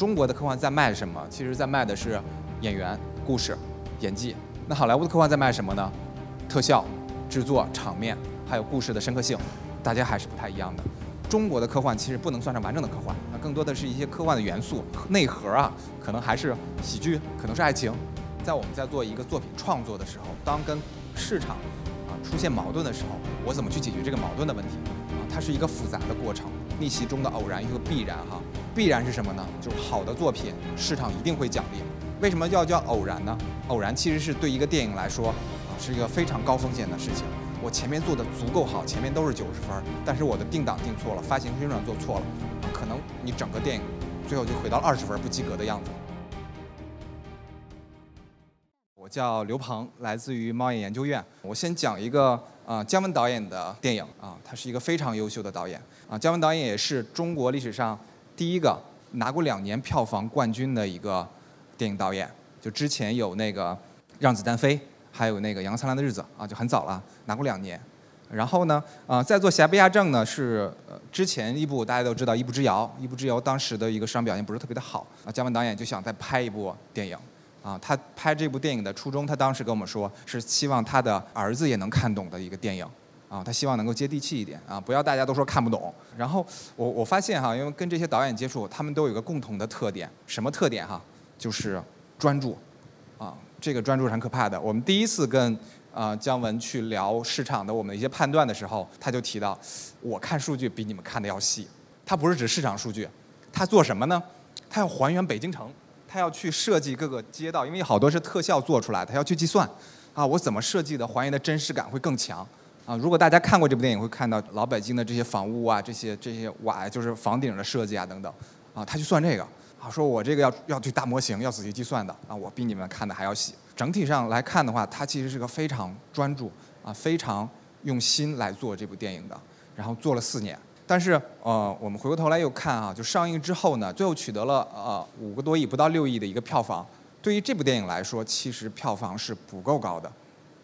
中国的科幻在卖什么？其实在卖的是演员、故事、演技。那好莱坞的科幻在卖什么呢？特效、制作、场面，还有故事的深刻性，大家还是不太一样的。中国的科幻其实不能算是完整的科幻，那更多的是一些科幻的元素内核啊，可能还是喜剧，可能是爱情。在我们在做一个作品创作的时候，当跟市场啊出现矛盾的时候，我怎么去解决这个矛盾的问题？啊，它是一个复杂的过程，逆袭中的偶然一个必然哈。必然是什么呢？就是好的作品市场一定会奖励。为什么要叫偶然呢？偶然其实是对一个电影来说啊是一个非常高风险的事情。我前面做的足够好，前面都是九十分，但是我的定档定错了，发行宣传做错了，可能你整个电影最后就回到二十分不及格的样子。我叫刘鹏，来自于猫眼研究院。我先讲一个啊姜文导演的电影啊，他是一个非常优秀的导演啊。姜文导演也是中国历史上第一个拿过两年票房冠军的一个电影导演。就之前有那个《让子弹飞》。还有那个《阳光灿烂的日子》啊，就很早了，拿过两年。然后呢，啊，在做《侠不压正》呢，是呃之前一部大家都知道《一步之遥》，《一步之遥》当时的一个市场表现不是特别的好啊。姜文导演就想再拍一部电影，啊，他拍这部电影的初衷，他当时跟我们说是希望他的儿子也能看懂的一个电影，啊，他希望能够接地气一点啊，不要大家都说看不懂。然后我我发现哈，因为跟这些导演接触，他们都有一个共同的特点，什么特点哈？就是专注，啊。这个专注是很可怕的。我们第一次跟啊姜文去聊市场的我们的一些判断的时候，他就提到，我看数据比你们看的要细。他不是指市场数据，他做什么呢？他要还原北京城，他要去设计各个街道，因为好多是特效做出来，他要去计算，啊，我怎么设计的还原的真实感会更强？啊，如果大家看过这部电影，会看到老北京的这些房屋啊，这些这些瓦就是房顶的设计啊等等，啊，他去算这个。啊，说我这个要要去大模型，要仔细计算的啊，我比你们看的还要细。整体上来看的话，他其实是个非常专注啊，非常用心来做这部电影的。然后做了四年，但是呃，我们回过头来又看啊，就上映之后呢，最后取得了呃五个多亿，不到六亿的一个票房。对于这部电影来说，其实票房是不够高的，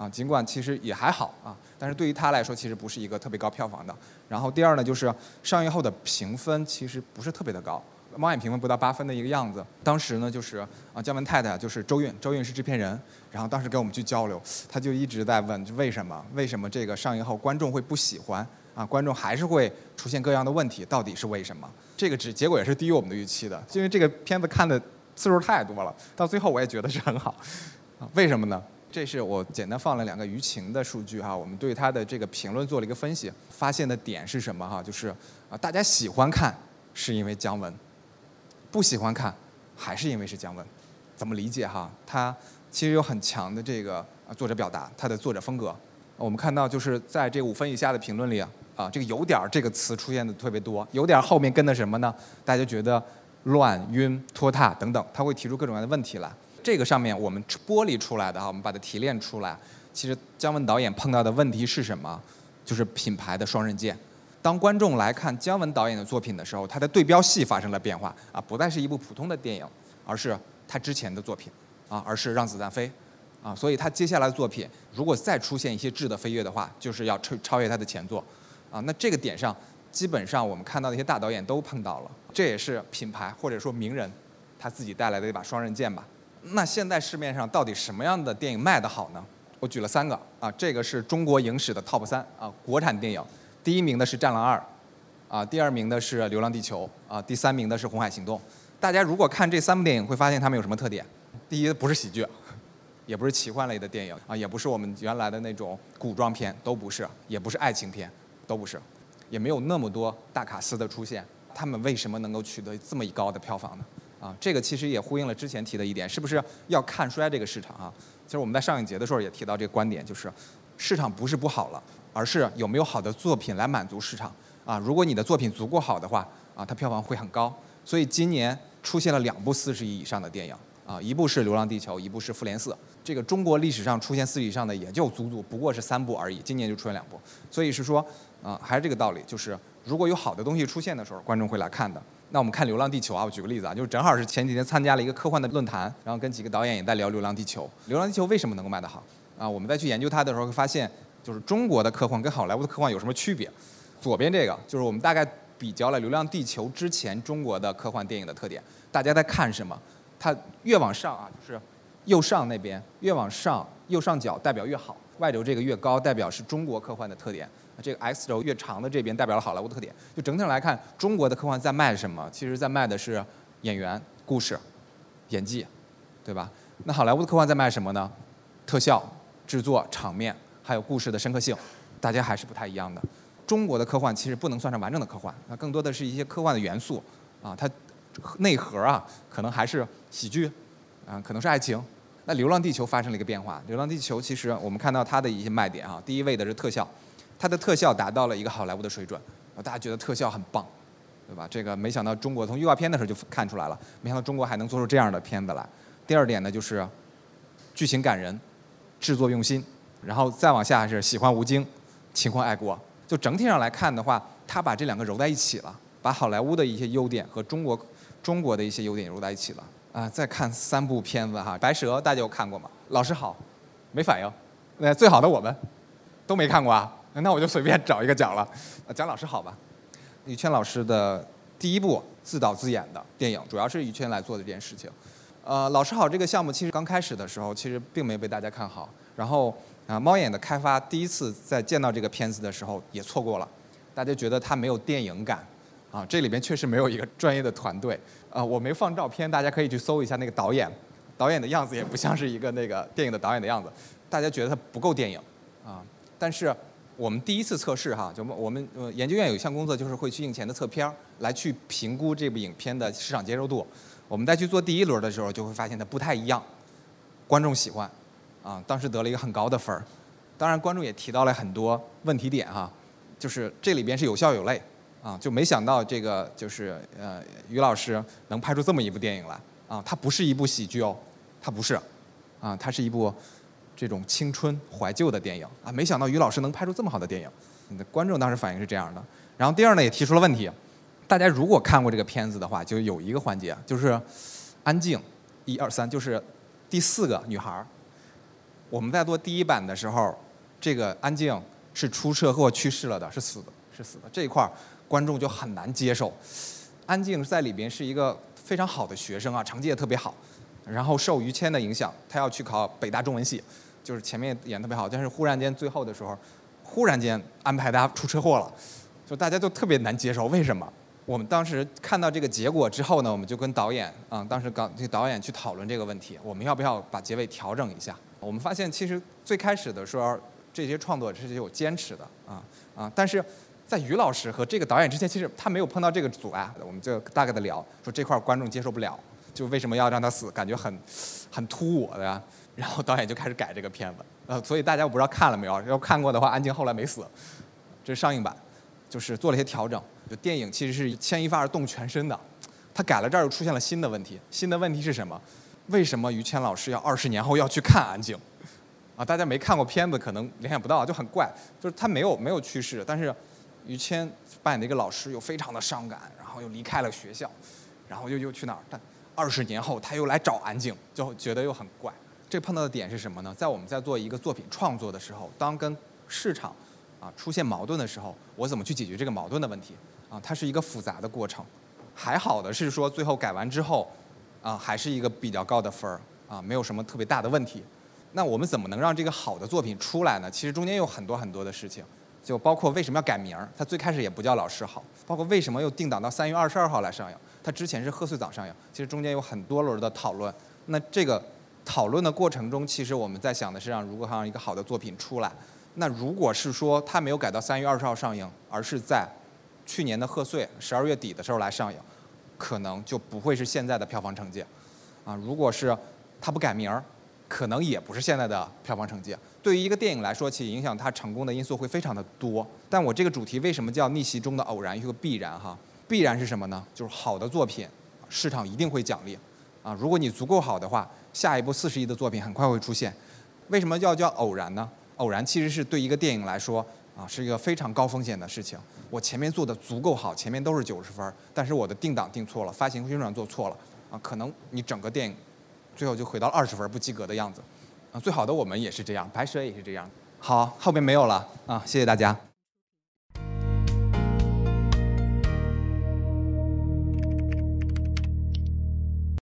啊，尽管其实也还好啊，但是对于他来说，其实不是一个特别高票房的。然后第二呢，就是上映后的评分其实不是特别的高。猫眼评分不到八分的一个样子。当时呢，就是啊，姜文太太就是周韵，周韵是制片人。然后当时跟我们去交流，他就一直在问，就为什么？为什么这个上映后观众会不喜欢？啊，观众还是会出现各样的问题，到底是为什么？这个只结果也是低于我们的预期的，因为这个片子看的次数太多了。到最后我也觉得是很好，啊，为什么呢？这是我简单放了两个舆情的数据哈，我们对他的这个评论做了一个分析，发现的点是什么哈？就是啊，大家喜欢看是因为姜文。不喜欢看，还是因为是姜文，怎么理解哈？他其实有很强的这个作者表达，他的作者风格。我们看到就是在这五分以下的评论里啊，啊，这个有点儿这个词出现的特别多，有点儿后面跟的什么呢？大家觉得乱、晕、拖沓等等，他会提出各种各样的问题来。这个上面我们剥离出来的哈，我们把它提炼出来。其实姜文导演碰到的问题是什么？就是品牌的双刃剑。当观众来看姜文导演的作品的时候，他的对标戏发生了变化啊，不再是一部普通的电影，而是他之前的作品啊，而是让子弹飞啊，所以他接下来的作品如果再出现一些质的飞跃的话，就是要超超越他的前作啊。那这个点上，基本上我们看到的一些大导演都碰到了，这也是品牌或者说名人他自己带来的一把双刃剑吧。那现在市面上到底什么样的电影卖得好呢？我举了三个啊，这个是中国影史的 TOP 三啊，国产电影。第一名的是《战狼二》，啊，第二名的是《流浪地球》，啊，第三名的是《红海行动》。大家如果看这三部电影，会发现它们有什么特点？第一，不是喜剧，也不是奇幻类的电影，啊，也不是我们原来的那种古装片，都不是，也不是爱情片，都不是，也没有那么多大卡司的出现。他们为什么能够取得这么一高的票房呢？啊，这个其实也呼应了之前提的一点，是不是要看衰这个市场啊？其实我们在上影节的时候也提到这个观点，就是市场不是不好了。而是有没有好的作品来满足市场啊？如果你的作品足够好的话啊，它票房会很高。所以今年出现了两部四十亿以上的电影啊，一部是《流浪地球》，一部是《复联四》。这个中国历史上出现四十亿以上的也就足足不过是三部而已，今年就出现两部。所以是说啊，还是这个道理，就是如果有好的东西出现的时候，观众会来看的。那我们看《流浪地球》啊，我举个例子啊，就是正好是前几天参加了一个科幻的论坛，然后跟几个导演也在聊《流浪地球》。《流浪地球》为什么能够卖得好啊？我们再去研究它的时候会发现。就是中国的科幻跟好莱坞的科幻有什么区别？左边这个就是我们大概比较了《流浪地球》之前中国的科幻电影的特点。大家在看什么？它越往上啊，就是右上那边越往上，右上角代表越好，外轴这个越高代表是中国科幻的特点。这个 X 轴越长的这边代表了好莱坞的特点。就整体上来看，中国的科幻在卖什么？其实在卖的是演员、故事、演技，对吧？那好莱坞的科幻在卖什么呢？特效、制作、场面，还有故事的深刻性，大家还是不太一样的。中国的科幻其实不能算上完整的科幻，那更多的是一些科幻的元素啊，它内核啊可能还是喜剧，啊可能是爱情。那《流浪地球》发生了一个变化，《流浪地球》其实我们看到它的一些卖点啊，第一位的是特效。它的特效达到了一个好莱坞的水准，大家觉得特效很棒，对吧？这个没想到中国从预告片的时候就看出来了，没想到中国还能做出这样的片子来。第二点呢，就是剧情感人，制作用心，然后再往下是喜欢吴京，情怀爱国。就整体上来看的话，他把这两个揉在一起了，把好莱坞的一些优点和中国中国的一些优点揉在一起了。啊，再看三部片子哈，《白蛇》大家有看过吗？老师好，没反应。那最好的我们都没看过啊。那我就随便找一个讲了，蒋老师好吧？于谦老师的第一部自导自演的电影，主要是于谦来做的这件事情。呃，老师好这个项目其实刚开始的时候，其实并没被大家看好。然后啊，猫眼的开发第一次在见到这个片子的时候也错过了，大家觉得它没有电影感。啊，这里边确实没有一个专业的团队。啊，我没放照片，大家可以去搜一下那个导演，导演的样子也不像是一个那个电影的导演的样子，大家觉得他不够电影。啊，但是。我们第一次测试哈，就我们呃研究院有一项工作，就是会去映前的测片儿，来去评估这部影片的市场接受度。我们再去做第一轮的时候，就会发现它不太一样，观众喜欢，啊，当时得了一个很高的分儿。当然，观众也提到了很多问题点哈，就是这里边是有笑有泪，啊，就没想到这个就是呃于老师能拍出这么一部电影来，啊，它不是一部喜剧哦，它不是，啊，它是一部。这种青春怀旧的电影啊，没想到于老师能拍出这么好的电影，你的观众当时反应是这样的。然后第二呢，也提出了问题，大家如果看过这个片子的话，就有一个环节就是安静，一二三，就是第四个女孩儿。我们在做第一版的时候，这个安静是出车祸去世了的，是死的，是死的。这一块儿观众就很难接受。安静在里边是一个非常好的学生啊，成绩也特别好，然后受于谦的影响，他要去考北大中文系。就是前面演特别好，但是忽然间最后的时候，忽然间安排大家出车祸了，就大家都特别难接受。为什么？我们当时看到这个结果之后呢，我们就跟导演啊，当时刚这导演去讨论这个问题，我们要不要把结尾调整一下？我们发现其实最开始的时候，这些创作者是有坚持的啊啊，但是在于老师和这个导演之间，其实他没有碰到这个阻碍。我们就大概的聊，说这块观众接受不了，就为什么要让他死？感觉很 很突兀的呀。然后导演就开始改这个片子，呃，所以大家我不知道看了没有？要看过的话，安静后来没死，这是上映版，就是做了一些调整。就电影其实是牵一发而动全身的，他改了这儿又出现了新的问题。新的问题是什么？为什么于谦老师要二十年后要去看安静？啊，大家没看过片子可能联想不到，就很怪。就是他没有没有去世，但是于谦扮演的一个老师又非常的伤感，然后又离开了学校，然后又又去哪儿？但二十年后他又来找安静，就觉得又很怪。这碰到的点是什么呢？在我们在做一个作品创作的时候，当跟市场啊出现矛盾的时候，我怎么去解决这个矛盾的问题？啊，它是一个复杂的过程。还好的是说，最后改完之后，啊，还是一个比较高的分儿，啊，没有什么特别大的问题。那我们怎么能让这个好的作品出来呢？其实中间有很多很多的事情，就包括为什么要改名儿？它最开始也不叫老师好，包括为什么又定档到三月二十二号来上映？它之前是贺岁档上映，其实中间有很多轮的讨论。那这个。讨论的过程中，其实我们在想的是让如果让一个好的作品出来，那如果是说它没有改到三月二十号上映，而是在去年的贺岁十二月底的时候来上映，可能就不会是现在的票房成绩。啊，如果是它不改名儿，可能也不是现在的票房成绩。对于一个电影来说，其实影响它成功的因素会非常的多。但我这个主题为什么叫逆袭中的偶然与个必然？哈，必然是什么呢？就是好的作品，市场一定会奖励。啊，如果你足够好的话。下一部四十亿的作品很快会出现，为什么要叫偶然呢？偶然其实是对一个电影来说啊，是一个非常高风险的事情。我前面做的足够好，前面都是九十分，但是我的定档定错了，发行宣传做错了，啊，可能你整个电影最后就回到二十分不及格的样子。啊，最好的我们也是这样，白蛇也是这样。好，后面没有了啊，谢谢大家。